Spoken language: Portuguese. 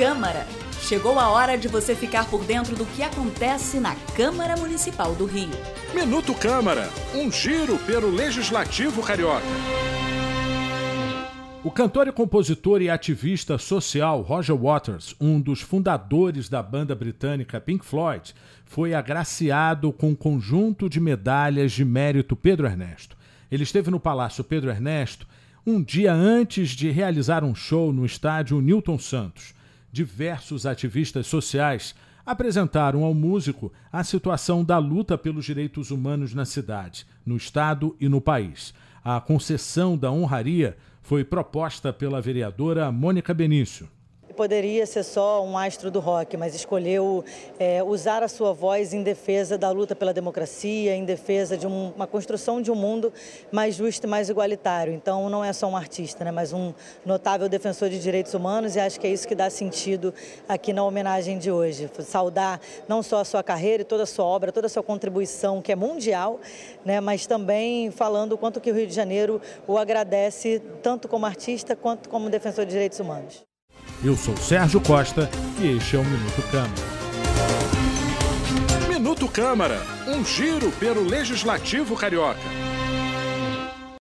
Câmara. Chegou a hora de você ficar por dentro do que acontece na Câmara Municipal do Rio. Minuto Câmara, um giro pelo Legislativo Carioca. O cantor e compositor e ativista social Roger Waters, um dos fundadores da banda britânica Pink Floyd, foi agraciado com um conjunto de medalhas de mérito Pedro Ernesto. Ele esteve no Palácio Pedro Ernesto um dia antes de realizar um show no estádio Newton Santos. Diversos ativistas sociais apresentaram ao músico a situação da luta pelos direitos humanos na cidade, no estado e no país. A concessão da honraria foi proposta pela vereadora Mônica Benício poderia ser só um astro do rock, mas escolheu é, usar a sua voz em defesa da luta pela democracia, em defesa de um, uma construção de um mundo mais justo e mais igualitário. Então não é só um artista, né, mas um notável defensor de direitos humanos e acho que é isso que dá sentido aqui na homenagem de hoje. Saudar não só a sua carreira e toda a sua obra, toda a sua contribuição, que é mundial, né, mas também falando o quanto que o Rio de Janeiro o agradece tanto como artista quanto como defensor de direitos humanos. Eu sou Sérgio Costa e este é o Minuto Câmara. Minuto Câmara, um giro pelo Legislativo Carioca.